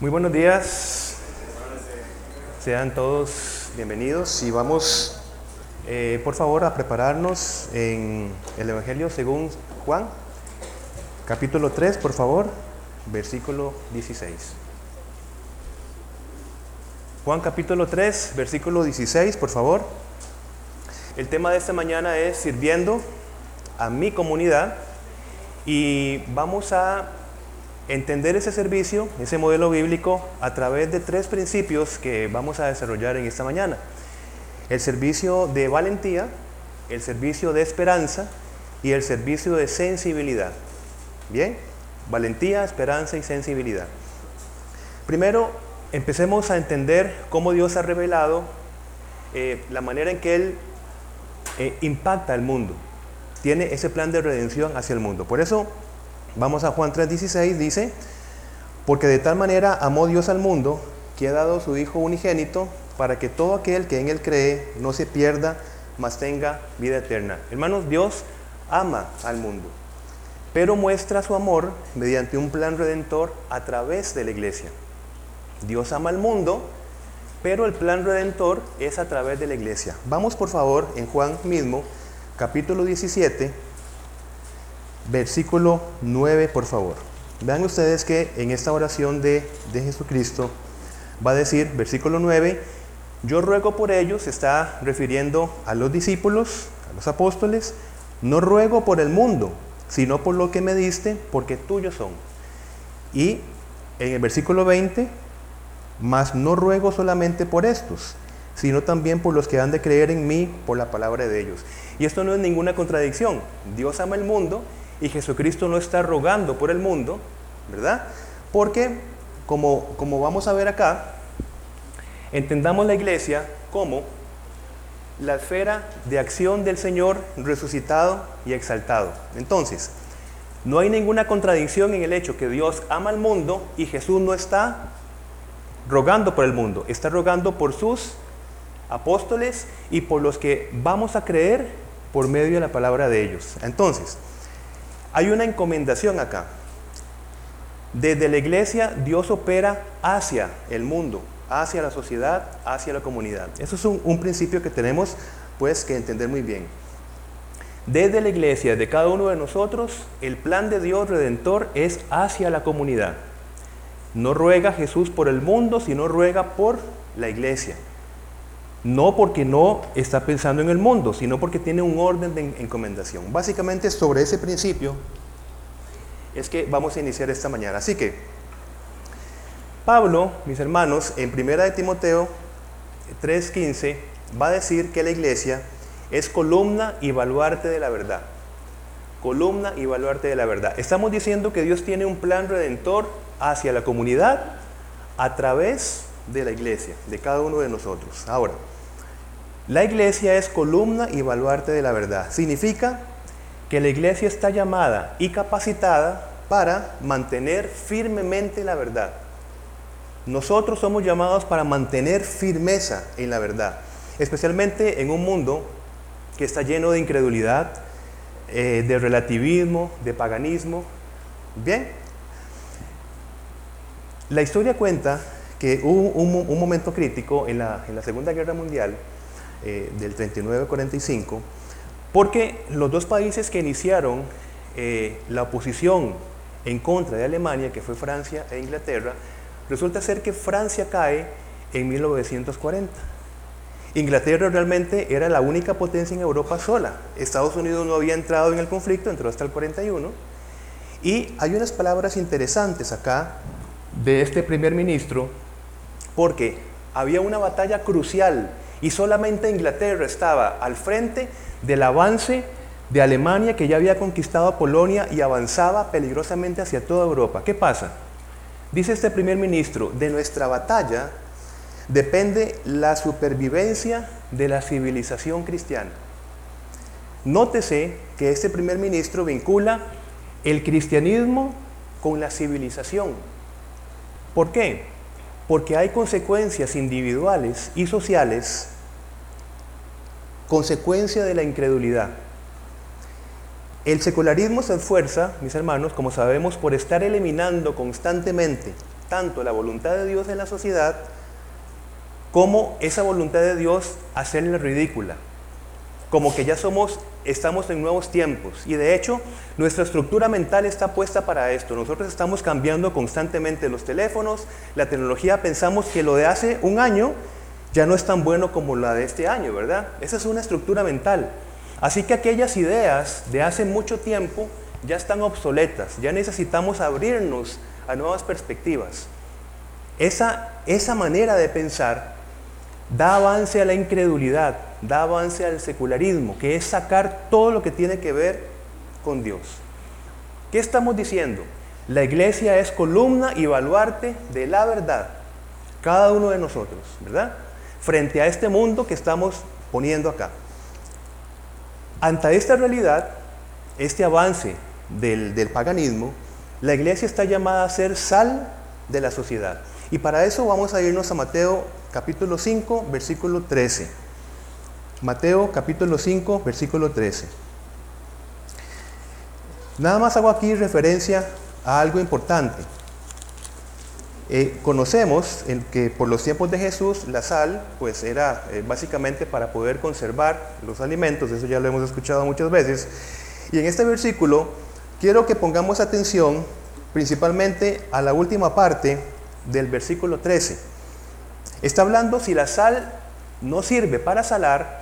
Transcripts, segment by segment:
Muy buenos días. Sean todos bienvenidos y vamos, eh, por favor, a prepararnos en el Evangelio según Juan, capítulo 3, por favor, versículo 16. Juan capítulo 3, versículo 16, por favor. El tema de esta mañana es sirviendo a mi comunidad y vamos a entender ese servicio, ese modelo bíblico, a través de tres principios que vamos a desarrollar en esta mañana. El servicio de valentía, el servicio de esperanza y el servicio de sensibilidad. Bien, valentía, esperanza y sensibilidad. Primero, empecemos a entender cómo Dios ha revelado eh, la manera en que Él eh, impacta al mundo. Tiene ese plan de redención hacia el mundo. Por eso, Vamos a Juan 3:16, dice, porque de tal manera amó Dios al mundo que ha dado su Hijo unigénito para que todo aquel que en Él cree no se pierda, mas tenga vida eterna. Hermanos, Dios ama al mundo, pero muestra su amor mediante un plan redentor a través de la iglesia. Dios ama al mundo, pero el plan redentor es a través de la iglesia. Vamos por favor en Juan mismo, capítulo 17, versículo 9, por favor. Vean ustedes que en esta oración de, de Jesucristo va a decir, versículo 9, yo ruego por ellos, está refiriendo a los discípulos, a los apóstoles, no ruego por el mundo, sino por lo que me diste, porque tuyos son. Y en el versículo 20, mas no ruego solamente por estos, sino también por los que han de creer en mí por la palabra de ellos. Y esto no es ninguna contradicción. Dios ama el mundo y Jesucristo no está rogando por el mundo, ¿verdad? Porque, como, como vamos a ver acá, entendamos la iglesia como la esfera de acción del Señor resucitado y exaltado. Entonces, no hay ninguna contradicción en el hecho que Dios ama al mundo y Jesús no está rogando por el mundo, está rogando por sus apóstoles y por los que vamos a creer por medio de la palabra de ellos. Entonces, hay una encomendación acá. Desde la iglesia Dios opera hacia el mundo, hacia la sociedad, hacia la comunidad. Eso es un, principio que tenemos pues que entender muy bien. Desde la iglesia, de cada uno de nosotros, el plan de Dios redentor es hacia la comunidad. No ruega Jesús por el mundo, sino ruega por la iglesia. No porque no está pensando en el mundo, sino porque tiene un orden de encomendación. Básicamente sobre ese principio es que vamos a iniciar esta mañana. Así que, Pablo, mis hermanos, en 1 de Timoteo 3:15 va a decir que la iglesia es columna y baluarte de la verdad. Columna y baluarte de la verdad. Estamos diciendo que Dios tiene un plan redentor hacia la comunidad a través de la iglesia, de cada uno de nosotros. Ahora, la iglesia es columna y baluarte de la verdad. Significa que la iglesia está llamada y capacitada para mantener firmemente la verdad. Nosotros somos llamados para mantener firmeza en la verdad, especialmente en un mundo que está lleno de incredulidad, eh, de relativismo, de paganismo. Bien, la historia cuenta que hubo un, momento crítico en la, Segunda Guerra Mundial, eh, del 39-45, porque los dos países que iniciaron eh, la oposición en contra de Alemania, que fue Francia e Inglaterra, resulta ser que Francia cae en 1940. Inglaterra realmente era la única potencia en Europa sola. Estados Unidos no había entrado en el conflicto, entró hasta el 41. Y hay unas palabras interesantes acá de este primer ministro porque había una batalla crucial y solamente Inglaterra estaba al frente del avance de Alemania que ya había conquistado a Polonia y avanzaba peligrosamente hacia toda Europa. ¿Qué pasa? Dice este primer ministro, de nuestra batalla depende la supervivencia de la civilización cristiana. Nótese que este primer ministro vincula el cristianismo con la civilización. ¿Por qué? Porque hay consecuencias individuales y sociales, consecuencia de la incredulidad. El secularismo se esfuerza, mis hermanos, como sabemos, por estar eliminando constantemente tanto la voluntad de Dios en la sociedad como esa voluntad de Dios hacerle ridícula. Como que ya somos, estamos en nuevos tiempos. Y de hecho, nuestra estructura mental está puesta para esto. Nosotros estamos cambiando constantemente los teléfonos, la tecnología. Pensamos que lo de hace un año ya no es tan bueno como la de este año, ¿verdad? Esa es una estructura mental. Así que aquellas ideas de hace mucho tiempo ya están obsoletas, ya necesitamos abrirnos a nuevas perspectivas. Esa, esa manera de pensar da avance a la incredulidad, da avance al secularismo, que es sacar todo lo que tiene que ver con Dios. ¿Qué estamos diciendo? La iglesia es columna y baluarte de la verdad, cada uno de nosotros, ¿verdad? Frente a este mundo que estamos poniendo acá. Ante esta realidad, este avance del, del paganismo, la iglesia está llamada a ser sal de la sociedad. Y para eso vamos a irnos a Mateo capítulo 5, versículo 13. Mateo capítulo 5, versículo 13. Nada más hago aquí referencia a algo importante. Eh, conocemos en que por los tiempos de Jesús la sal pues era eh, básicamente para poder conservar los alimentos, eso ya lo hemos escuchado muchas veces. Y en este versículo quiero que pongamos atención principalmente a la última parte del versículo 13. Está hablando si la sal no sirve para salar,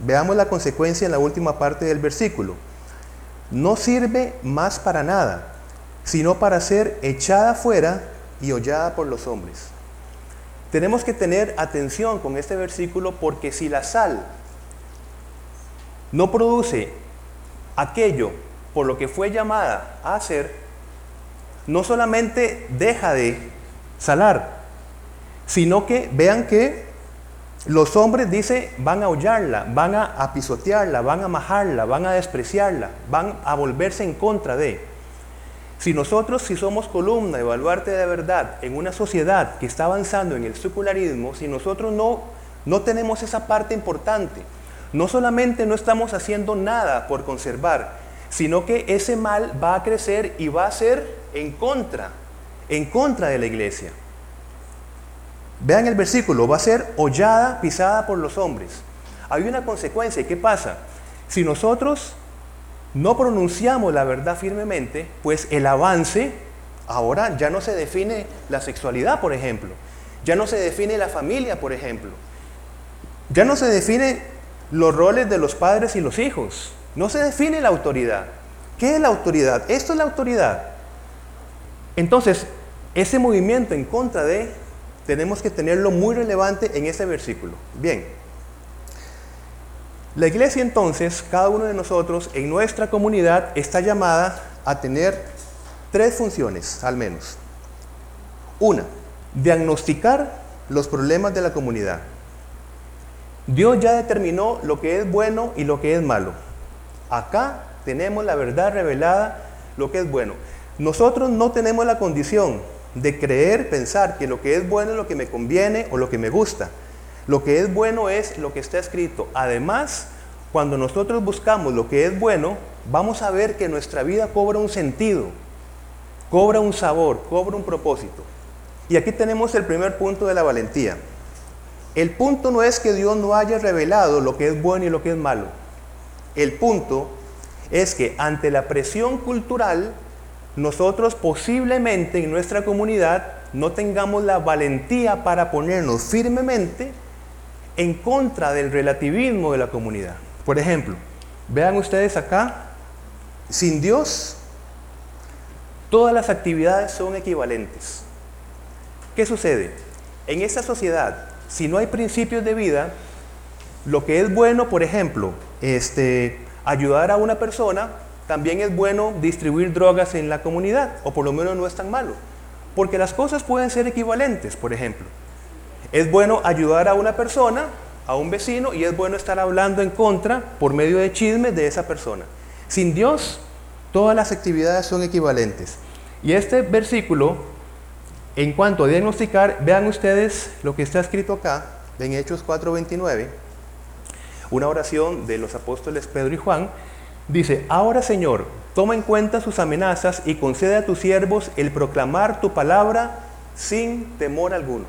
veamos la consecuencia en la última parte del versículo. No sirve más para nada, sino para ser echada fuera y hollada por los hombres. Tenemos que tener atención con este versículo porque si la sal no produce aquello por lo que fue llamada a hacer, no solamente deja de salar, sino que vean que los hombres, dice, van a hollarla, van a, pisotearla, van a majarla, van a despreciarla, van a volverse en contra de. Si nosotros, si somos columna y baluarte de verdad en una sociedad que está avanzando en el secularismo, si nosotros no, no tenemos esa parte importante, no solamente no estamos haciendo nada por conservar, sino que ese mal va a crecer y va a ser en contra, en contra de la iglesia. Vean el versículo, va a ser hollada, pisada por los hombres. Hay una consecuencia, ¿qué pasa? Si nosotros no pronunciamos la verdad firmemente, pues el avance, ahora ya no se define la sexualidad, por ejemplo, ya no se define la familia, por ejemplo, ya no se define los roles de los padres y los hijos, no se define la autoridad. ¿Qué es la autoridad? Esto es la autoridad. Entonces, ese movimiento en contra de tenemos que tenerlo muy relevante en ese versículo. Bien, la iglesia entonces, cada uno de nosotros en nuestra comunidad está llamada a tener tres funciones al menos. Una, diagnosticar los problemas de la comunidad. Dios ya determinó lo que es bueno y lo que es malo. Acá tenemos la verdad revelada, lo que es bueno. Nosotros no tenemos la condición de creer, pensar que lo que es bueno es lo que me conviene o lo que me gusta. Lo que es bueno es lo que está escrito. Además, cuando nosotros buscamos lo que es bueno, vamos a ver que nuestra vida cobra un sentido, cobra un sabor, cobra un propósito. Y aquí tenemos el primer punto de la valentía. El punto no es que Dios no haya revelado lo que es bueno y lo que es malo. El punto es que ante la presión cultural nosotros posiblemente en nuestra comunidad no tengamos la valentía para ponernos firmemente en contra del relativismo de la comunidad. Por ejemplo, vean ustedes acá, sin Dios, todas las actividades son equivalentes. ¿Qué sucede? En esta sociedad, si no hay principios de vida, lo que es bueno, por ejemplo, este, ayudar a una persona también es bueno distribuir drogas en la comunidad, o por lo menos no es tan malo, porque las cosas pueden ser equivalentes, por ejemplo. Es bueno ayudar a una persona, a un vecino, y es bueno estar hablando en contra por medio de chismes de esa persona. Sin Dios, todas las actividades son equivalentes. Y este versículo, en cuanto a diagnosticar, vean ustedes lo que está escrito acá, en Hechos 4:29, una oración de los apóstoles Pedro y Juan, Dice, ahora Señor, toma en cuenta sus amenazas y concede a tus siervos el proclamar tu palabra sin temor alguno.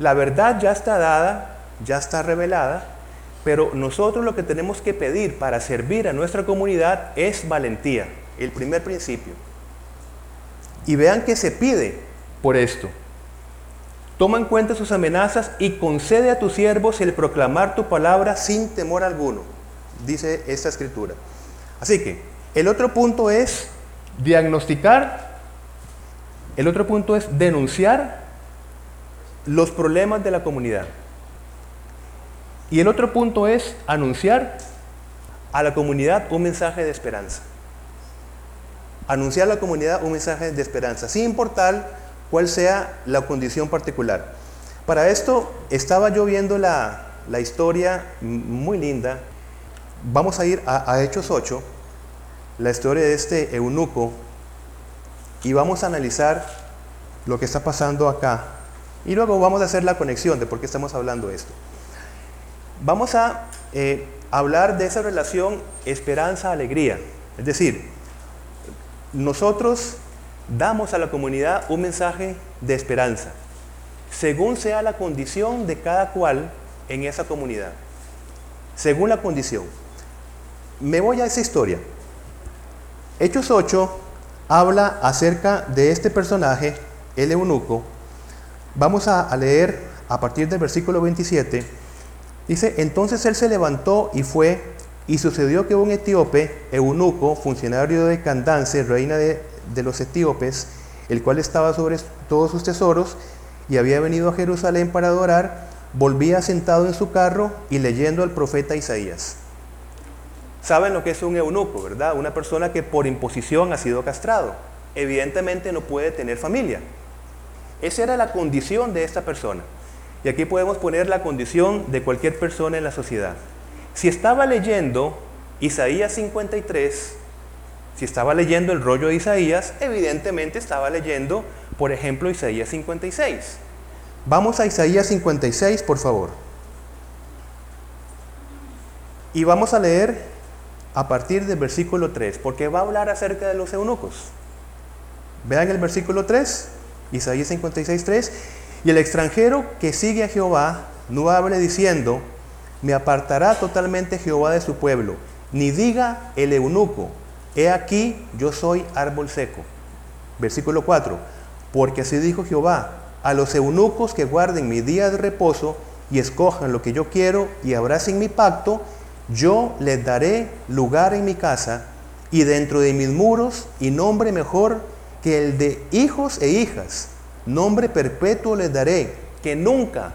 La verdad ya está dada, ya está revelada, pero nosotros lo que tenemos que pedir para servir a nuestra comunidad es valentía, el primer principio. Y vean que se pide por esto. Toma en cuenta sus amenazas y concede a tus siervos el proclamar tu palabra sin temor alguno, dice esta escritura. Así que el otro punto es diagnosticar, el otro punto es denunciar los problemas de la comunidad. Y el otro punto es anunciar a la comunidad un mensaje de esperanza. Anunciar a la comunidad un mensaje de esperanza, sin importar cuál sea la condición particular. Para esto estaba yo viendo la, historia muy linda. Vamos a ir a, Hechos 8, la historia de este eunuco, y vamos a analizar lo que está pasando acá. Y luego vamos a hacer la conexión de por qué estamos hablando de esto. Vamos a eh, hablar de esa relación esperanza-alegría. Es decir, nosotros damos a la comunidad un mensaje de esperanza, según sea la condición de cada cual en esa comunidad. Según la condición. Me voy a esa historia. Hechos 8 habla acerca de este personaje, el eunuco. Vamos a leer a partir del versículo 27 Dice, entonces él se levantó y fue, y sucedió que un etíope, eunuco, funcionario de Candance, reina de, los etíopes, el cual estaba sobre todos sus tesoros, y había venido a Jerusalén para adorar, volvía sentado en su carro y leyendo al profeta Isaías. Saben lo que es un eunuco, ¿verdad? Una persona que por imposición ha sido castrado. Evidentemente no puede tener familia. Esa era la condición de esta persona. Y aquí podemos poner la condición de cualquier persona en la sociedad. Si estaba leyendo Isaías 53, si estaba leyendo el rollo de Isaías, evidentemente estaba leyendo, por ejemplo, Isaías 56. Vamos a Isaías 56, por favor. Y vamos a leer a partir del versículo 3, porque va a hablar acerca de los eunucos. Vean el versículo 3, Isaías 56, 3. Y el extranjero que sigue a Jehová no hable diciendo, me apartará totalmente Jehová de su pueblo, ni diga el eunuco, he aquí yo soy árbol seco. Versículo 4, porque así dijo Jehová, a los eunucos que guarden mi día de reposo y escojan lo que yo quiero y abracen mi pacto, yo les daré lugar en mi casa y dentro de mis muros y nombre mejor que el de hijos e hijas Nombre perpetuo les daré, que nunca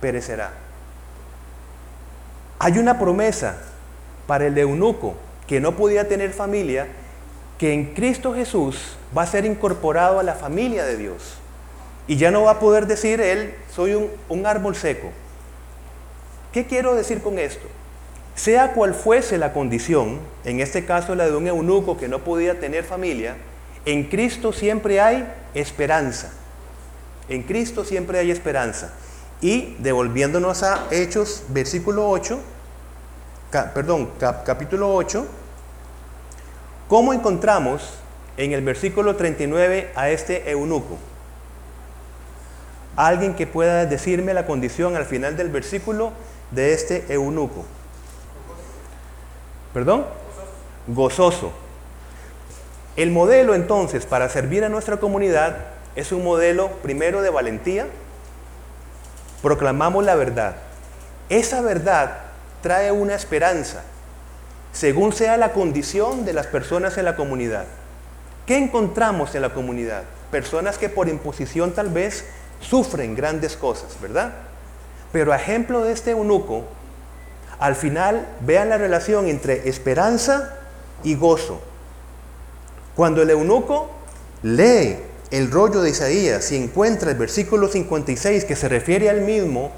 perecerá. Hay una promesa para el eunuco que no podía tener familia, que en Cristo Jesús va a ser incorporado a la familia de Dios. Y ya no va a poder decir él, soy un, un árbol seco. ¿Qué quiero decir con esto? Sea cual fuese la condición, en este caso la de un eunuco que no podía tener familia, en Cristo siempre hay esperanza. En Cristo siempre hay esperanza. Y devolviéndonos a Hechos, versículo 8, perdón, capítulo 8, ¿cómo encontramos en el versículo 39 a este eunuco? Alguien que pueda decirme la condición al final del versículo de este eunuco. ¿Perdón? Gozoso. El modelo entonces para servir a nuestra comunidad es un modelo primero de valentía. Proclamamos la verdad. Esa verdad trae una esperanza, según sea la condición de las personas en la comunidad. ¿Qué encontramos en la comunidad? Personas que por imposición tal vez sufren grandes cosas, ¿verdad? Pero ejemplo de este eunuco, al final vean la relación entre esperanza y gozo. Cuando el eunuco lee el rollo de Isaías y encuentra el versículo 56 que se refiere al mismo,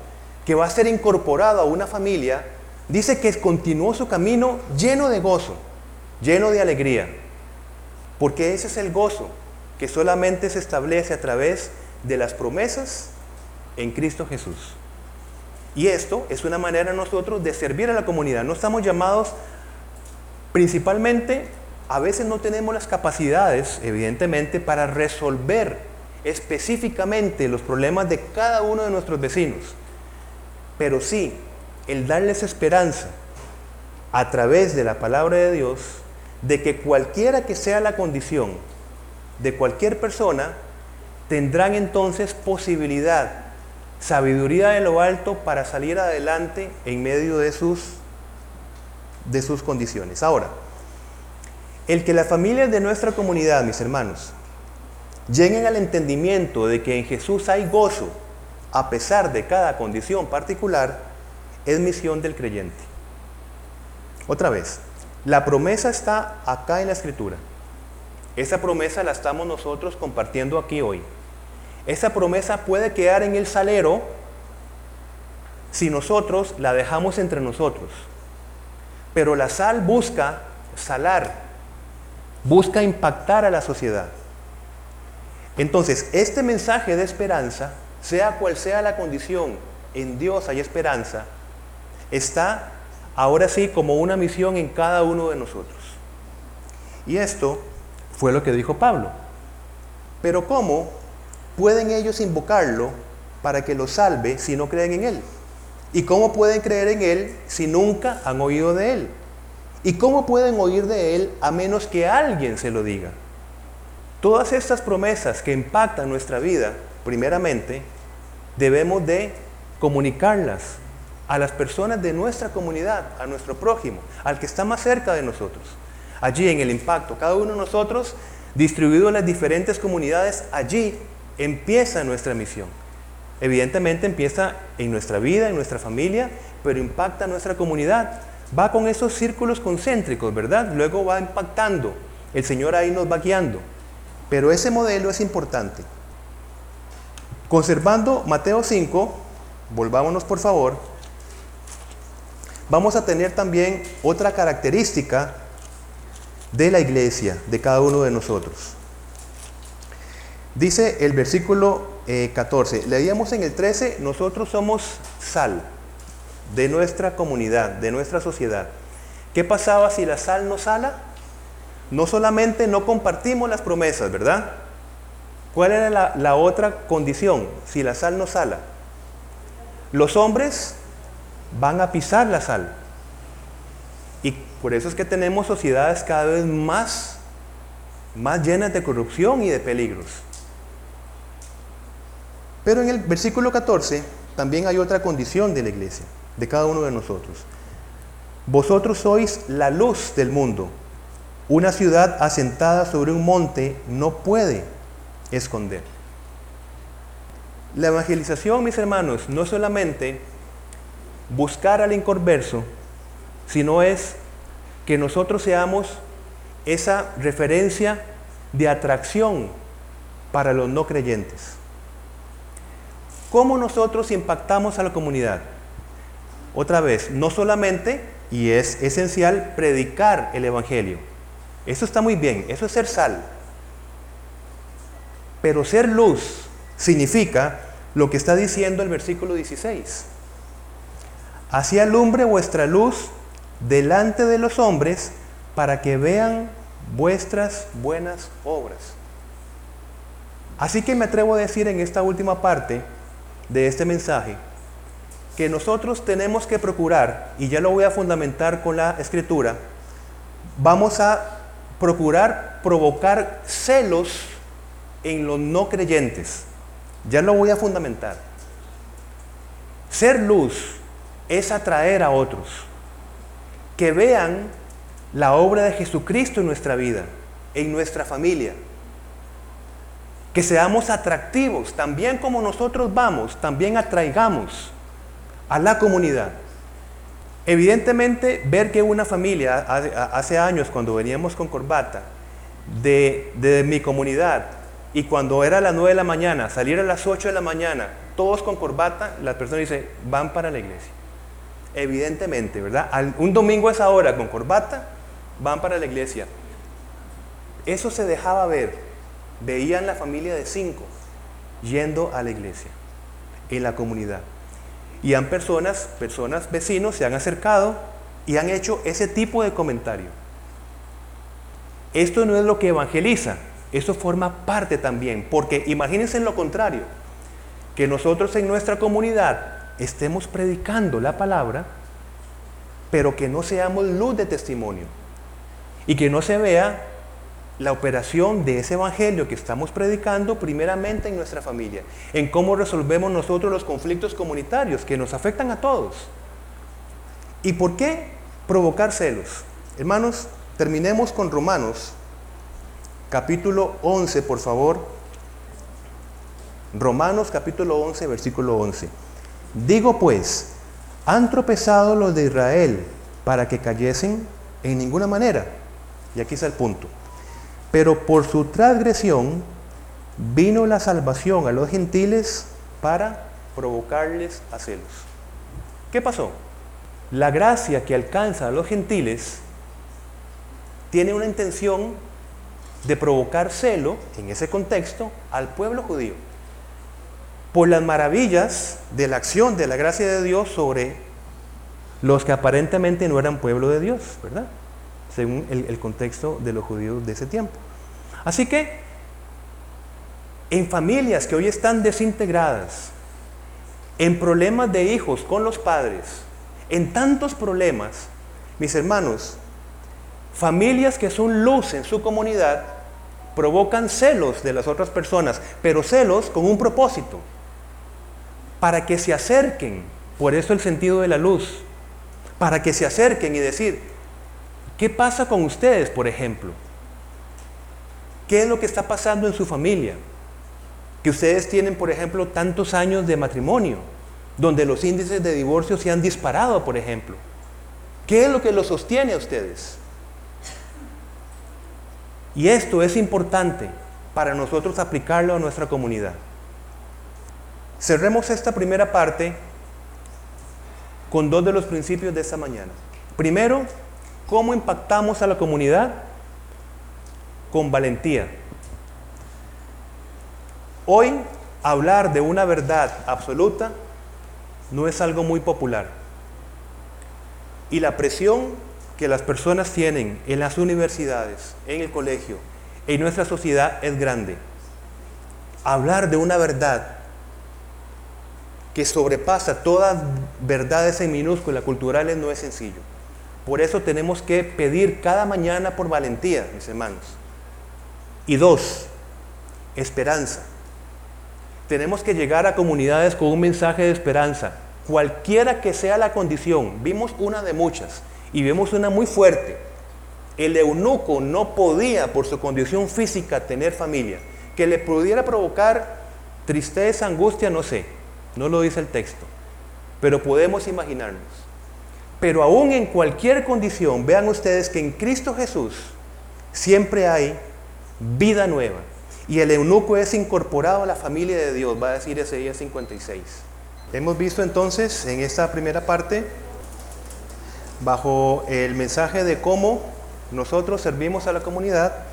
que va a ser incorporado a una familia, dice que continuó su camino lleno de gozo, lleno de alegría, porque ese es el gozo que solamente se establece a través de las promesas en Cristo Jesús. Y esto es una manera nosotros de servir a la comunidad. No estamos llamados principalmente a veces no tenemos las capacidades, evidentemente, para resolver específicamente los problemas de cada uno de nuestros vecinos, pero sí el darles esperanza a través de la palabra de Dios de que cualquiera que sea la condición de cualquier persona, tendrán entonces posibilidad, sabiduría de lo alto para salir adelante en medio de sus, de sus condiciones. Ahora, el que las familias de nuestra comunidad, mis hermanos, lleguen al entendimiento de que en Jesús hay gozo a pesar de cada condición particular, es misión del creyente. Otra vez, la promesa está acá en la escritura. Esa promesa la estamos nosotros compartiendo aquí hoy. Esa promesa puede quedar en el salero si nosotros la dejamos entre nosotros. Pero la sal busca salar, busca impactar a la sociedad. Entonces, este mensaje de esperanza, sea cual sea la condición, en Dios hay esperanza, está ahora sí como una misión en cada uno de nosotros. Y esto fue lo que dijo Pablo. Pero ¿cómo pueden ellos invocarlo para que los salve si no creen en Él? ¿Y cómo pueden creer en Él si nunca han oído de Él? ¿Y cómo pueden oír de Él a menos que alguien se lo diga? Todas estas promesas que impactan nuestra vida, primeramente, debemos de comunicarlas a las personas de nuestra comunidad, a nuestro prójimo, al que está más cerca de nosotros. Allí en el impacto, cada uno de nosotros, distribuido en las diferentes comunidades, allí empieza nuestra misión. Evidentemente empieza en nuestra vida, en nuestra familia, pero impacta nuestra comunidad. Va con esos círculos concéntricos, ¿verdad? Luego va impactando. El Señor ahí nos va guiando. Pero ese modelo es importante. Conservando Mateo 5, volvámonos por favor, vamos a tener también otra característica de la iglesia, de cada uno de nosotros. Dice el versículo 14, eh, leíamos en el 13, nosotros somos sal de nuestra comunidad, de nuestra sociedad. ¿Qué pasaba si la sal no sala? no solamente no compartimos las promesas, ¿verdad? ¿Cuál era la, otra condición si la sal no sala? Los hombres van a pisar la sal. Y por eso es que tenemos sociedades cada vez más, más llenas de corrupción y de peligros. Pero en el versículo 14 también hay otra condición de la iglesia, de cada uno de nosotros. Vosotros sois la luz del mundo. Una ciudad asentada sobre un monte no puede esconder. La evangelización, mis hermanos, no es solamente buscar al inconverso, sino es que nosotros seamos esa referencia de atracción para los no creyentes. ¿Cómo nosotros impactamos a la comunidad? Otra vez, no solamente, y es esencial, predicar el Evangelio, eso está muy bien, eso es ser sal. Pero ser luz significa lo que está diciendo el versículo 16. Así alumbre vuestra luz delante de los hombres para que vean vuestras buenas obras. Así que me atrevo a decir en esta última parte de este mensaje que nosotros tenemos que procurar, y ya lo voy a fundamentar con la escritura, vamos a procurar provocar celos en los no creyentes. Ya lo voy a fundamentar. Ser luz es atraer a otros que vean la obra de Jesucristo en nuestra vida, en nuestra familia. Que seamos atractivos, también como nosotros vamos, también atraigamos a la comunidad. Evidentemente, ver que una familia, hace años cuando veníamos con corbata, de, mi comunidad, y cuando era las 9 de la mañana, salir a las 8 de la mañana, todos con corbata, la persona dice, van para la iglesia. Evidentemente, ¿verdad? un domingo a esa hora con corbata, van para la iglesia. Eso se dejaba ver. Veían la familia de cinco yendo a la iglesia, en la comunidad. Y han personas, personas vecinos se han acercado y han hecho ese tipo de comentario. Esto no es lo que evangeliza, eso forma parte también, porque imagínense lo contrario, que nosotros en nuestra comunidad estemos predicando la palabra, pero que no seamos luz de testimonio y que no se vea la operación de ese evangelio que estamos predicando primeramente en nuestra familia, en cómo resolvemos nosotros los conflictos comunitarios que nos afectan a todos. ¿Y por qué provocar celos? Hermanos, terminemos con Romanos, capítulo 11, por favor. Romanos capítulo 11, versículo 11. Digo pues, ¿han tropezado los de Israel para que cayesen? En ninguna manera. Y aquí está el punto. Pero por su transgresión vino la salvación a los gentiles para provocarles a celos. ¿Qué pasó? La gracia que alcanza a los gentiles tiene una intención de provocar celo, en ese contexto, al pueblo judío, por las maravillas de la acción de la gracia de Dios sobre los que aparentemente no eran pueblo de Dios, ¿verdad? Según el, contexto de los judíos de ese tiempo. Así que, en familias que hoy están desintegradas, en problemas de hijos con los padres, en tantos problemas, mis hermanos, familias que son luz en su comunidad, provocan celos de las otras personas, pero celos con un propósito, para que se acerquen, por eso el sentido de la luz, para que se acerquen y decir, ¿qué pasa con ustedes, por ejemplo? ¿Qué es lo que está pasando en su familia? Que ustedes tienen, por ejemplo, tantos años de matrimonio, donde los índices de divorcio se han disparado, por ejemplo. ¿Qué es lo que los sostiene a ustedes? Y esto es importante para nosotros aplicarlo a nuestra comunidad. Cerremos esta primera parte con dos de los principios de esta mañana. Primero, ¿cómo impactamos a la comunidad? Con valentía. Hoy, hablar de una verdad absoluta no es algo muy popular. Y la presión que las personas tienen en las universidades, en el colegio, en nuestra sociedad es grande. Hablar de una verdad que sobrepasa todas verdades en minúscula culturales no es sencillo. Por eso tenemos que pedir cada mañana por valentía, mis hermanos. Y dos, esperanza. Tenemos que llegar a comunidades con un mensaje de esperanza, cualquiera que sea la condición. Vimos una de muchas y vemos una muy fuerte. El eunuco no podía, por su condición física, tener familia. Que le pudiera provocar tristeza, angustia, no sé. No lo dice el texto. Pero podemos imaginarnos. Pero aún en cualquier condición, vean ustedes que en Cristo Jesús siempre hay vida nueva. Y el eunuco es incorporado a la familia de Dios, va a decir ese día 56. Hemos visto entonces en esta primera parte bajo el mensaje de cómo nosotros servimos a la comunidad,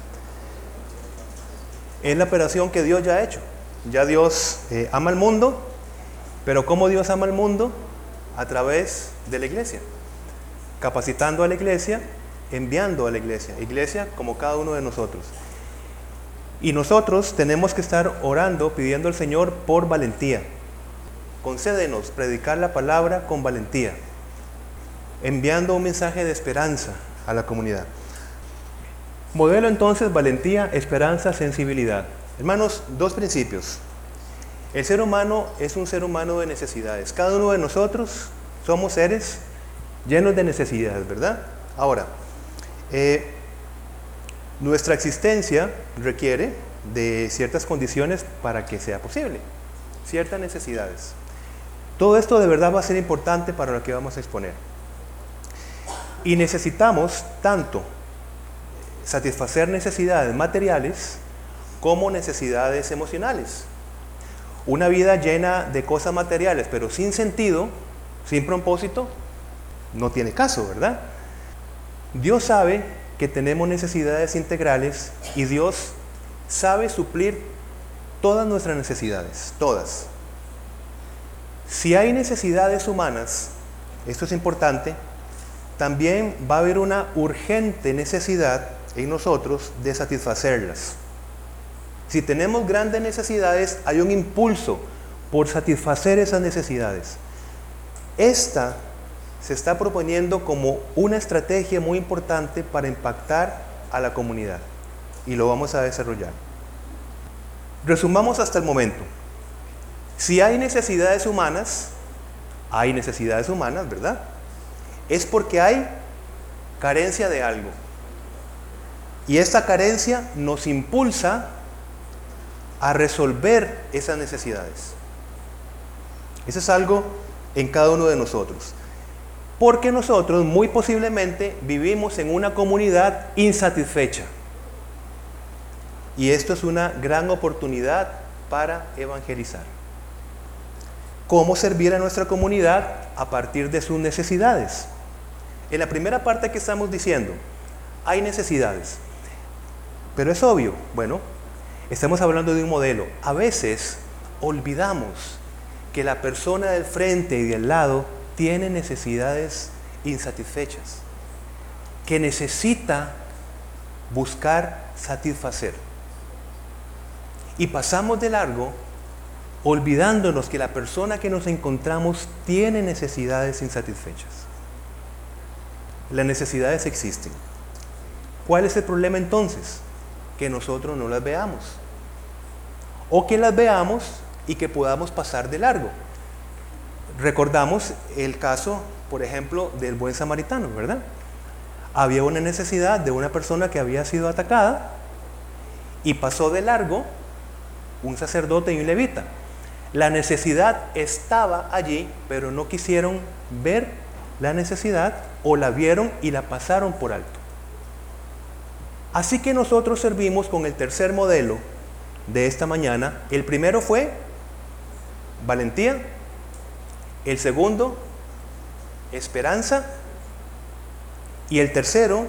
es la operación que Dios ya ha hecho. Ya Dios eh, ama al mundo, pero ¿cómo Dios ama al mundo? A través de la iglesia, capacitando a la iglesia, enviando a la iglesia, iglesia como cada uno de nosotros. Y nosotros tenemos que estar orando, pidiendo al Señor por valentía. Concédenos predicar la palabra con valentía enviando un mensaje de esperanza a la comunidad. Modelo entonces valentía, esperanza, sensibilidad. Hermanos, dos principios. El ser humano es un ser humano de necesidades. Cada uno de nosotros somos seres llenos de necesidades, ¿verdad? Ahora, eh, nuestra existencia requiere de ciertas condiciones para que sea posible, ciertas necesidades. Todo esto de verdad va a ser importante para lo que vamos a exponer. Y necesitamos tanto satisfacer necesidades materiales como necesidades emocionales. Una vida llena de cosas materiales, pero sin sentido, sin propósito, no tiene caso, ¿verdad? Dios sabe que tenemos necesidades integrales y Dios sabe suplir todas nuestras necesidades, todas. Si hay necesidades humanas, esto es importante, también va a haber una urgente necesidad en nosotros de satisfacerlas. Si tenemos grandes necesidades, hay un impulso por satisfacer esas necesidades. Esta se está proponiendo como una estrategia muy importante para impactar a la comunidad y lo vamos a desarrollar. Resumamos hasta el momento. Si hay necesidades humanas, hay necesidades humanas, ¿verdad? Es porque hay carencia de algo. Y esta carencia nos impulsa a resolver esas necesidades. Eso es algo en cada uno de nosotros. Porque nosotros muy posiblemente vivimos en una comunidad insatisfecha. Y esto es una gran oportunidad para evangelizar. ¿Cómo servir a nuestra comunidad a partir de sus necesidades? En la primera parte que estamos diciendo, hay necesidades. Pero es obvio, bueno, estamos hablando de un modelo. A veces olvidamos que la persona del frente y del lado tiene necesidades insatisfechas, que necesita buscar satisfacer. Y pasamos de largo olvidándonos que la persona que nos encontramos tiene necesidades insatisfechas. Las necesidades existen. ¿Cuál es el problema entonces? Que nosotros no las veamos. O que las veamos y que podamos pasar de largo. Recordamos el caso, por ejemplo, del buen samaritano, ¿verdad? Había una necesidad de una persona que había sido atacada y pasó de largo un sacerdote y un levita. La necesidad estaba allí, pero no quisieron ver la necesidad o la vieron y la pasaron por alto. Así que nosotros servimos con el tercer modelo de esta mañana. El primero fue valentía, el segundo, esperanza. Y el tercero,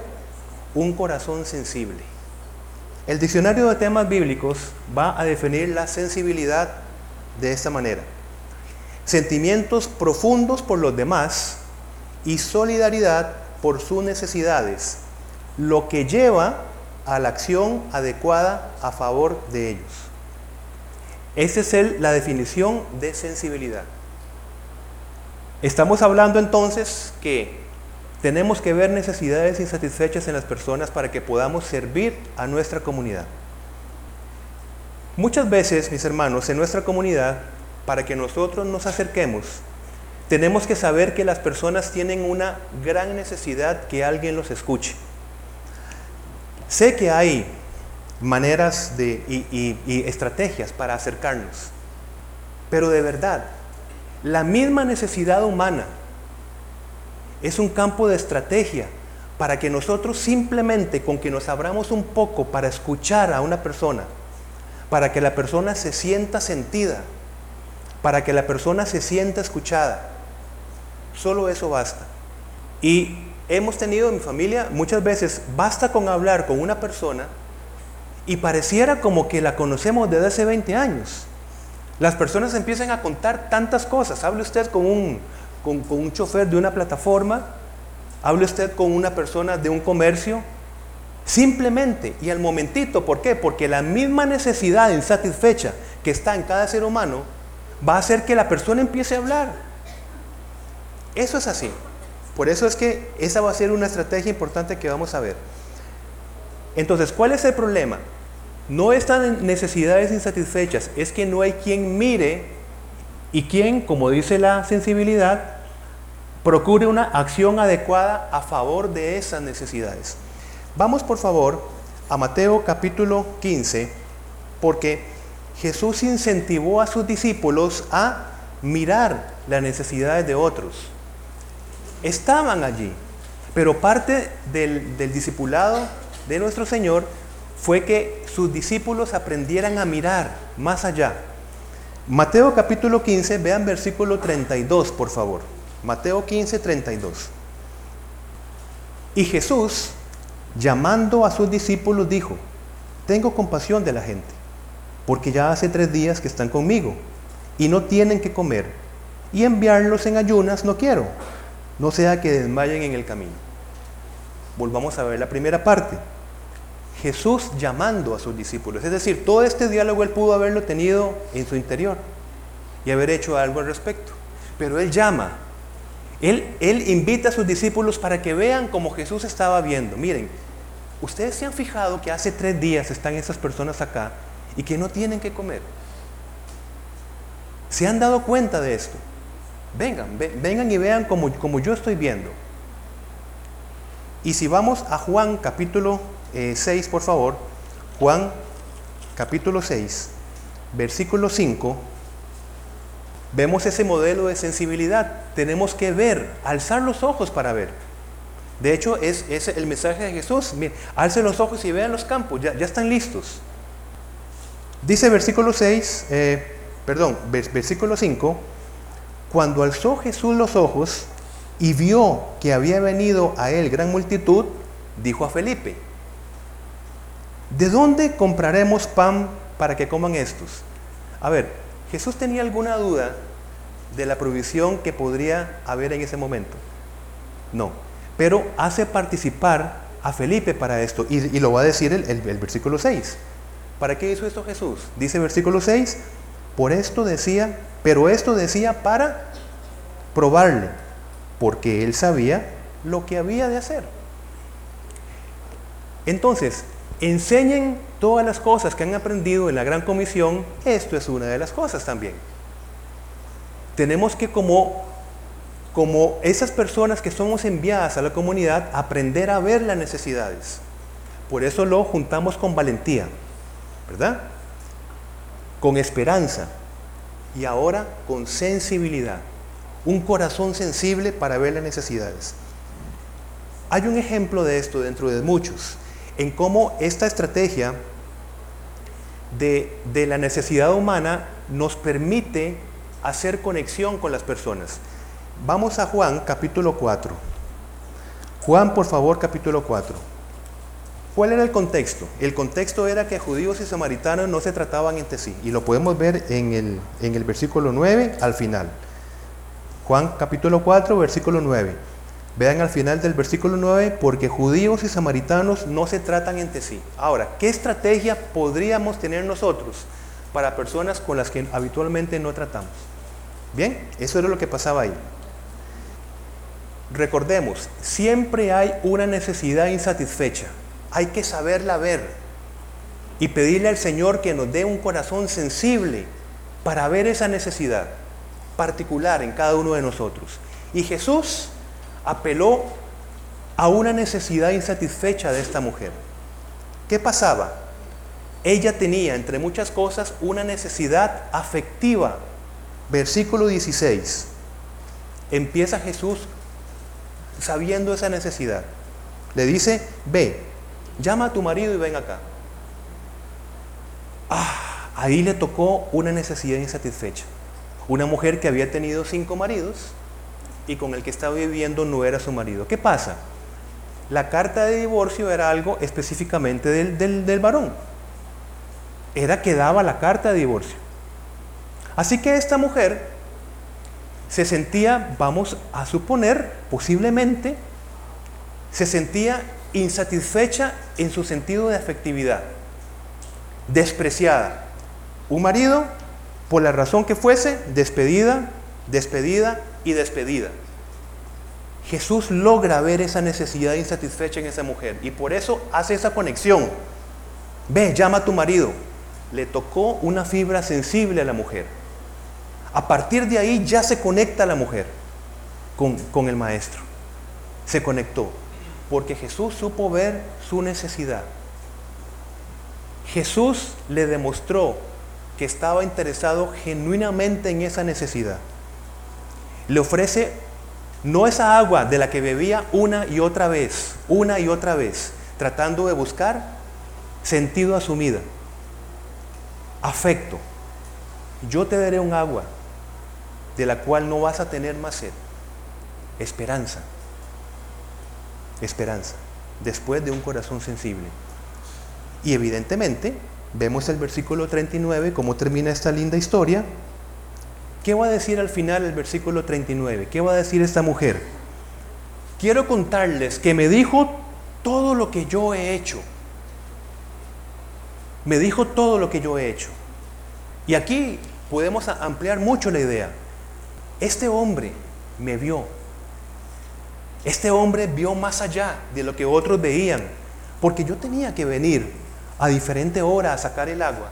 un corazón sensible. El diccionario de temas bíblicos va a definir la sensibilidad de esta manera. Sentimientos profundos por los demás y solidaridad por sus necesidades, lo que lleva a la acción adecuada a favor de ellos. Esa es la definición de sensibilidad. Estamos hablando entonces que tenemos que ver necesidades insatisfechas en las personas para que podamos servir a nuestra comunidad. Muchas veces, mis hermanos, en nuestra comunidad, para que nosotros nos acerquemos, tenemos que saber que las personas tienen una gran necesidad que alguien los escuche. Sé que hay maneras de, y, y estrategias para acercarnos, pero de verdad, la misma necesidad humana es un campo de estrategia para que nosotros simplemente con que nos abramos un poco para escuchar a una persona, para que la persona se sienta sentida, para que la persona se sienta escuchada, solo eso basta. Y hemos tenido en mi familia muchas veces, basta con hablar con una persona y pareciera como que la conocemos desde hace 20 años. Las personas empiezan a contar tantas cosas. Hable usted con un, con, un chofer de una plataforma, hable usted con una persona de un comercio, simplemente y al momentito. ¿Por qué? Porque la misma necesidad insatisfecha que está en cada ser humano va a hacer que la persona empiece a hablar. Eso es así. Por eso es que esa va a ser una estrategia importante que vamos a ver. Entonces, ¿cuál es el problema? No están necesidades insatisfechas, es que no hay quien mire y quien, como dice la sensibilidad, procure una acción adecuada a favor de esas necesidades. Vamos por favor a Mateo capítulo 15, porque Jesús incentivó a sus discípulos a mirar las necesidades de otros. Estaban allí, pero parte del, del discipulado de nuestro Señor fue que sus discípulos aprendieran a mirar más allá. Mateo capítulo 15, vean versículo 32, por favor. Mateo 15, 32. Y Jesús, llamando a sus discípulos, dijo, tengo compasión de la gente, porque ya hace tres días que están conmigo y no tienen que comer, y enviarlos en ayunas no quiero, no sea que desmayen en el camino. Volvamos a ver la primera parte. Jesús llamando a sus discípulos. Es decir, todo este diálogo él pudo haberlo tenido en su interior y haber hecho algo al respecto. Pero él llama, él, él invita a sus discípulos para que vean como Jesús estaba viendo. Miren, ustedes se han fijado que hace tres días están esas personas acá y que no tienen que comer. ¿Se han dado cuenta de esto? Vengan, vengan y vean como, como yo estoy viendo. Y si vamos a Juan capítulo 6, eh, por favor, Juan capítulo 6, versículo 5, vemos ese modelo de sensibilidad. Tenemos que ver, alzar los ojos para ver. De hecho, es, el mensaje de Jesús. Miren, alcen los ojos y vean los campos, ya, ya están listos. Dice versículo 6, eh, perdón, versículo 5, cuando alzó Jesús los ojos y vio que había venido a él gran multitud, dijo a Felipe, ¿de dónde compraremos pan para que coman estos? A ver, ¿Jesús tenía alguna duda de la provisión que podría haber en ese momento? No, pero hace participar a Felipe para esto y, lo va a decir el, el versículo 6. ¿Para qué hizo esto Jesús? Dice versículo 6, por esto decía, pero esto decía para probarle, porque él sabía lo que había de hacer. Entonces, enseñen todas las cosas que han aprendido en la gran comisión, esto es una de las cosas también. Tenemos que como, como esas personas que somos enviadas a la comunidad, aprender a ver las necesidades. Por eso lo juntamos con valentía, ¿verdad? Con esperanza y ahora con sensibilidad. Un corazón sensible para ver las necesidades. Hay un ejemplo de esto dentro de muchos en cómo esta estrategia de, la necesidad humana nos permite hacer conexión con las personas. Vamos a Juan capítulo 4. Juan, por favor, capítulo 4. ¿Cuál era el contexto? El contexto era que judíos y samaritanos no se trataban entre sí. Y lo podemos ver en el, en el versículo 9 al final. Juan capítulo 4, versículo 9. Vean al final del versículo 9, porque judíos y samaritanos no se tratan entre sí. Ahora, ¿qué estrategia podríamos tener nosotros para personas con las que habitualmente no tratamos? Bien, eso era lo que pasaba ahí. Recordemos, siempre hay una necesidad insatisfecha. Hay que saberla ver y pedirle al Señor que nos dé un corazón sensible para ver esa necesidad particular en cada uno de nosotros. Y Jesús apeló a una necesidad insatisfecha de esta mujer. ¿Qué pasaba? Ella tenía, entre muchas cosas, una necesidad afectiva. Versículo 16. Empieza Jesús sabiendo esa necesidad. Le dice, ve, llama a tu marido y ven acá. Ah, ahí le tocó una necesidad insatisfecha. Una mujer que había tenido cinco maridos y con el que estaba viviendo no era su marido. ¿Qué pasa? La carta de divorcio era algo específicamente del, del, varón. Era que daba la carta de divorcio. Así que esta mujer se sentía, vamos a suponer, posiblemente, se sentía insatisfecha en su sentido de afectividad, despreciada. Un marido, por la razón que fuese, despedida, despedida, y despedida. Jesús logra ver esa necesidad insatisfecha en esa mujer y por eso hace esa conexión. Ve, llama a tu marido. Le tocó una fibra sensible a la mujer. A partir de ahí ya se conecta la mujer con, con el maestro. Se conectó porque Jesús supo ver su necesidad. Jesús le demostró que estaba interesado genuinamente en esa necesidad le ofrece no esa agua de la que bebía una y otra vez, una y otra vez, tratando de buscar sentido a su vida, afecto. Yo te daré un agua de la cual no vas a tener más sed. Esperanza. Esperanza. Después de un corazón sensible. Y evidentemente, vemos el versículo 39, cómo termina esta linda historia. ¿Qué va a decir al final el versículo 39? ¿Qué va a decir esta mujer? Quiero contarles que me dijo todo lo que yo he hecho. me dijo todo lo que yo he hecho. Y aquí podemos ampliar mucho la idea. Este hombre me vio. Este hombre vio más allá de lo que otros veían, porque yo tenía que venir a diferente hora a sacar el agua,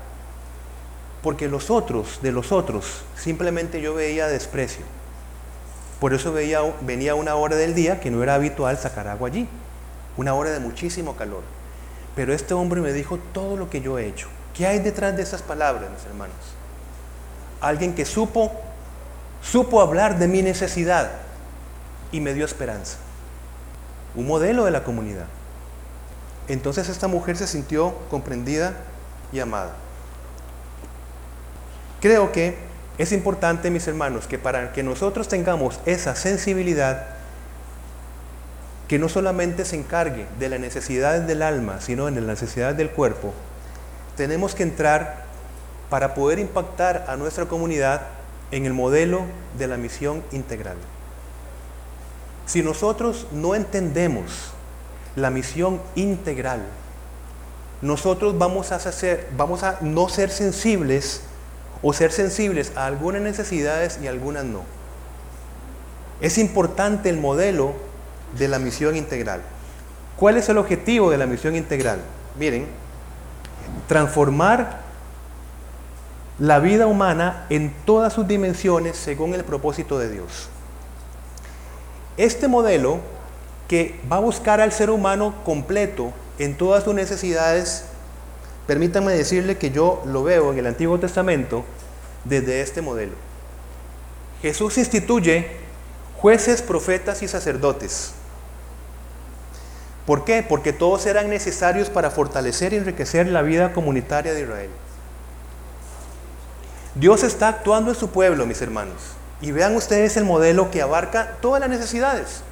porque los otros, de los otros, simplemente yo veía desprecio. Por eso veía, venía una hora del día que no era habitual sacar agua allí, una hora de muchísimo calor. Pero este hombre me dijo todo lo que yo he hecho. ¿Qué hay detrás de esas palabras, mis hermanos? Alguien que supo, supo hablar de mi necesidad y me dio esperanza. Un modelo de la comunidad. Entonces esta mujer se sintió comprendida y amada. Creo que es importante, mis hermanos, que para que nosotros tengamos esa sensibilidad, que no solamente se encargue de las necesidades del alma, sino de las necesidades del cuerpo, tenemos que entrar para poder impactar a nuestra comunidad en el modelo de la misión integral. Si nosotros no entendemos la misión integral, nosotros vamos a, hacer, vamos a no ser sensibles o ser sensibles a algunas necesidades y algunas no. Es importante el modelo de la misión integral. ¿Cuál es el objetivo de la misión integral? Miren, transformar la vida humana en todas sus dimensiones según el propósito de Dios. Este modelo que va a buscar al ser humano completo en todas sus necesidades, permítanme decirle que yo lo veo en el Antiguo Testamento desde este modelo. Jesús instituye jueces, profetas y sacerdotes. ¿Por qué? Porque todos eran necesarios para fortalecer y enriquecer la vida comunitaria de Israel. Dios está actuando en su pueblo, mis hermanos. Y vean ustedes el modelo que abarca todas las necesidades.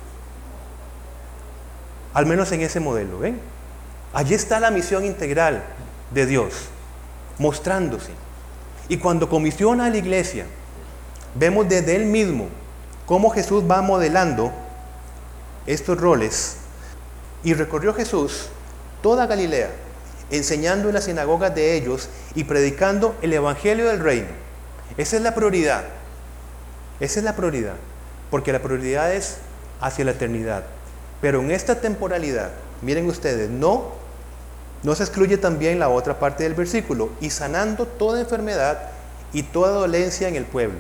Al menos en ese modelo, ¿ven? Allí está la misión integral de Dios, mostrándose. Y cuando comisiona a la iglesia, vemos desde Él mismo cómo Jesús va modelando estos roles. Y recorrió Jesús toda Galilea, enseñando en las sinagogas de ellos y predicando el Evangelio del Reino. Esa es la prioridad. Esa es la prioridad. Porque la prioridad es hacia la eternidad. Pero en esta temporalidad, miren ustedes, no, no se excluye también la otra parte del versículo, y sanando toda enfermedad y toda dolencia en el pueblo.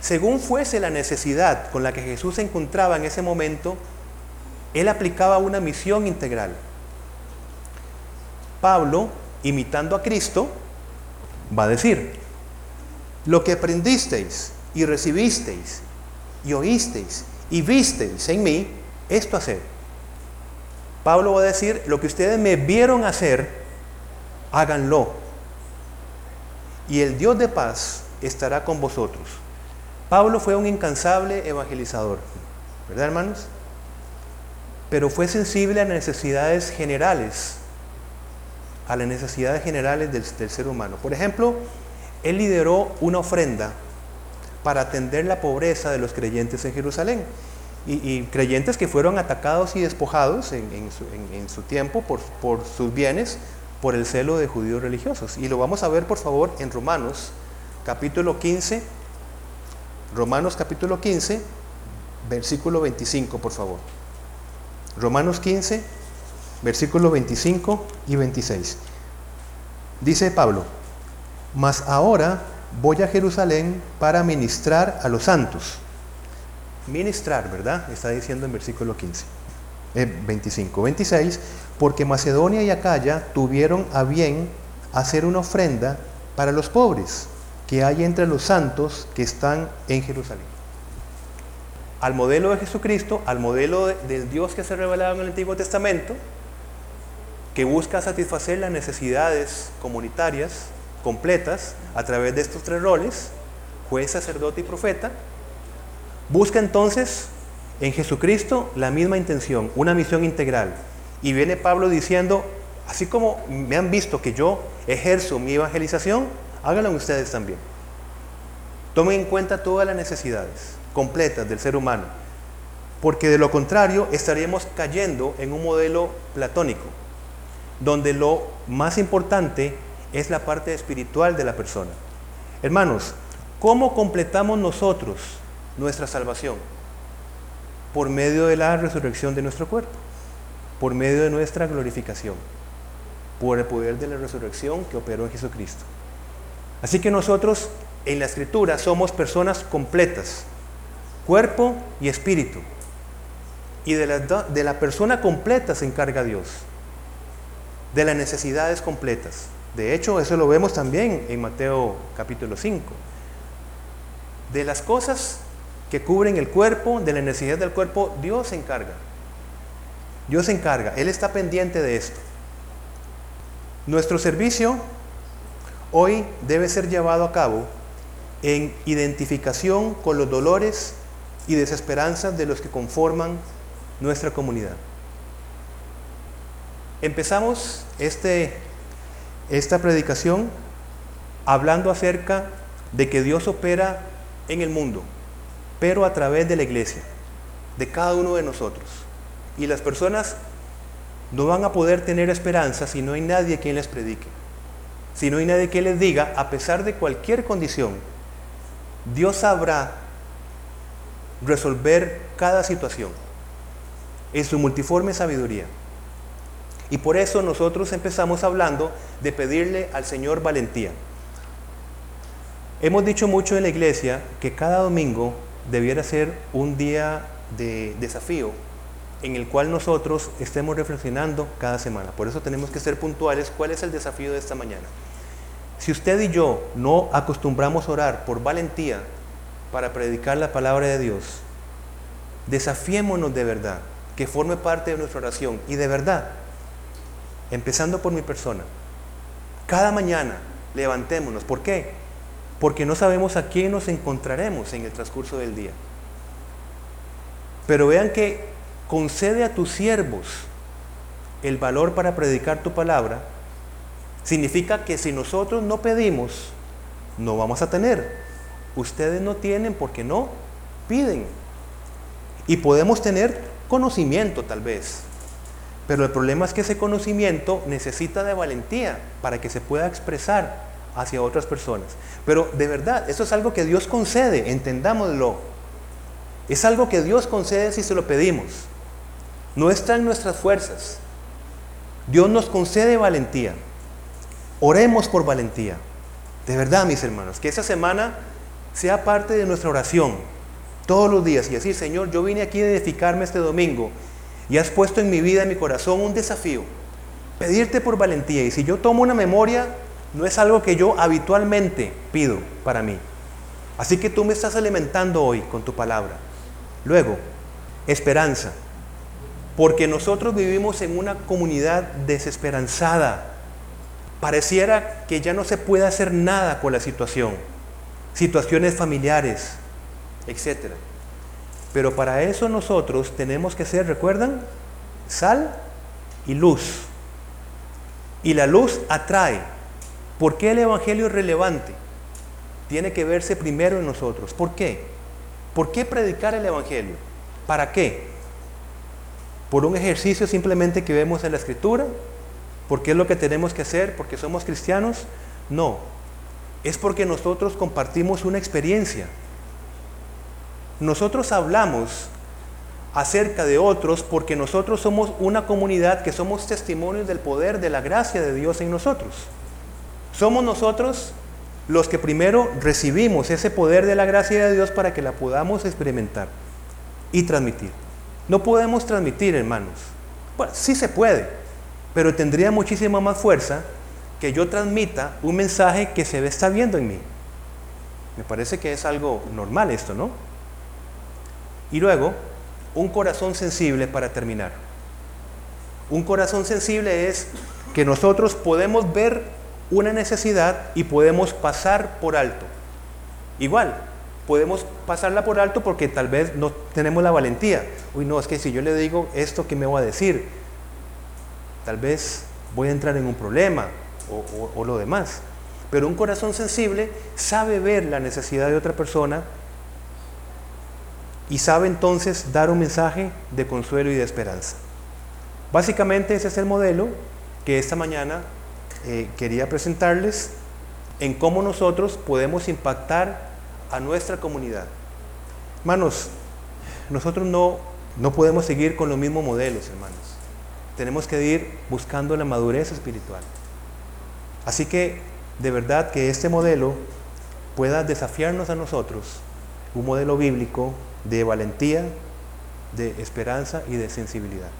Según fuese la necesidad con la que Jesús se encontraba en ese momento, él aplicaba una misión integral. Pablo, imitando a Cristo, va a decir, lo que aprendisteis y recibisteis y oísteis y visteis en mí esto hacer. Pablo va a decir, lo que ustedes me vieron hacer, háganlo. Y el Dios de paz estará con vosotros. Pablo fue un incansable evangelizador, ¿verdad hermanos? Pero fue sensible a necesidades generales, a las necesidades generales del, del ser humano. Por ejemplo, él lideró una ofrenda para atender la pobreza de los creyentes en Jerusalén. Y, creyentes que fueron atacados y despojados en, su, tiempo por, por, sus bienes por el celo de judíos religiosos. Y lo vamos a ver, por favor, en Romanos capítulo 15. Romanos capítulo 15, versículo 25, por favor. Romanos 15, versículo 25 y 26. Dice Pablo, mas ahora voy a Jerusalén para ministrar a los santos. Ministrar, ¿verdad? Está diciendo en versículo 15, 25, 26, porque Macedonia y Acaya tuvieron a bien hacer una ofrenda para los pobres que hay entre los santos que están en Jerusalén. Al modelo de Jesucristo, al modelo del Dios que se revelaba en el Antiguo Testamento, que busca satisfacer las necesidades comunitarias completas a través de estos tres roles, juez, sacerdote y profeta, busca entonces en Jesucristo la misma intención, una misión integral. Y viene Pablo diciendo, así como me han visto que yo ejerzo mi evangelización, háganlo ustedes también. Tomen en cuenta todas las necesidades completas del ser humano, porque de lo contrario estaríamos cayendo en un modelo platónico, donde lo más importante es la parte espiritual de la persona. Hermanos, ¿cómo completamos nosotros nuestra salvación? Por medio de la resurrección de nuestro cuerpo, por medio de nuestra glorificación, por el poder de la resurrección que operó en Jesucristo. Así que nosotros en la escritura somos personas completas, cuerpo y espíritu. Y de la, de la persona completa se encarga Dios, de las necesidades completas. De hecho, eso lo vemos también en Mateo capítulo 5. De las cosas que cubren el cuerpo, de la necesidad del cuerpo, Dios se encarga. Dios se encarga, Él está pendiente de esto. Nuestro servicio hoy debe ser llevado a cabo en identificación con los dolores y desesperanzas de los que conforman nuestra comunidad. Empezamos este, esta predicación hablando acerca de que Dios opera en el mundo, pero a través de la iglesia, de cada uno de nosotros. Y las personas no van a poder tener esperanza si no hay nadie quien les predique, si no hay nadie que les diga, a pesar de cualquier condición, Dios sabrá resolver cada situación en su multiforme sabiduría. Y por eso nosotros empezamos hablando de pedirle al Señor valentía. Hemos dicho mucho en la iglesia que cada domingo debiera ser un día de desafío en el cual nosotros estemos reflexionando cada semana. Por eso tenemos que ser puntuales. ¿Cuál es el desafío de esta mañana? Si usted y yo no acostumbramos a orar por valentía para predicar la palabra de Dios, desafiémonos de verdad, que forme parte de nuestra oración. Y de verdad, empezando por mi persona, cada mañana levantémonos. ¿Por qué? Porque no sabemos a quién nos encontraremos en el transcurso del día. Pero vean que concede a tus siervos el valor para predicar tu palabra Significa que si nosotros no pedimos, no vamos a tener. Ustedes no tienen porque no piden. Y podemos tener conocimiento tal vez. Pero el problema es que ese conocimiento necesita de valentía para que se pueda expresar hacia otras personas. Pero de verdad, eso es algo que Dios concede, entendámoslo. Es algo que Dios concede si se lo pedimos. No está en nuestras fuerzas. Dios nos concede valentía. Oremos por valentía. De verdad, mis hermanos, que esa semana sea parte de nuestra oración todos los días y decir, Señor, yo vine aquí a edificarme este domingo y has puesto en mi vida, en mi corazón, un desafío. Pedirte por valentía. Y si yo tomo una memoria, no es algo que yo habitualmente pido para mí. Así que tú me estás alimentando hoy con tu palabra. Luego, esperanza. Porque nosotros vivimos en una comunidad desesperanzada Pareciera que ya no se puede hacer nada con la situación, situaciones familiares, etc. Pero para eso nosotros tenemos que ser, ¿recuerdan? Sal y luz. Y la luz atrae. ¿Por qué el Evangelio es relevante? Tiene que verse primero en nosotros. ¿Por qué? ¿Por qué predicar el Evangelio? ¿Para qué? ¿Por un ejercicio simplemente que vemos en la Escritura? porque es lo que tenemos que hacer, porque somos cristianos. No, es porque nosotros compartimos una experiencia. Nosotros hablamos acerca de otros porque nosotros somos una comunidad que somos testimonios del poder de la gracia de Dios en nosotros. Somos nosotros los que primero recibimos ese poder de la gracia de Dios para que la podamos experimentar y transmitir. No podemos transmitir, hermanos. Bueno, sí se puede, pero tendría muchísima más fuerza que yo transmita un mensaje que se está viendo en mí. Me parece que es algo normal esto, ¿no? Y luego, un corazón sensible para terminar. Un corazón sensible es que nosotros podemos ver una necesidad y podemos pasar por alto. Igual, podemos pasarla por alto porque tal vez no tenemos la valentía. Uy, no, es que si yo le digo esto, ¿qué me va a decir? tal vez voy a entrar en un problema o, lo demás. Pero un corazón sensible sabe ver la necesidad de otra persona y sabe entonces dar un mensaje de consuelo y de esperanza. Básicamente ese es el modelo que esta mañana eh, quería presentarles en cómo nosotros podemos impactar a nuestra comunidad. Hermanos, nosotros no, no podemos seguir con los mismos modelos, hermanos. Tenemos que ir buscando la madurez espiritual. Así que de verdad que este modelo pueda desafiarnos a nosotros, un modelo bíblico de valentía, de esperanza y de sensibilidad.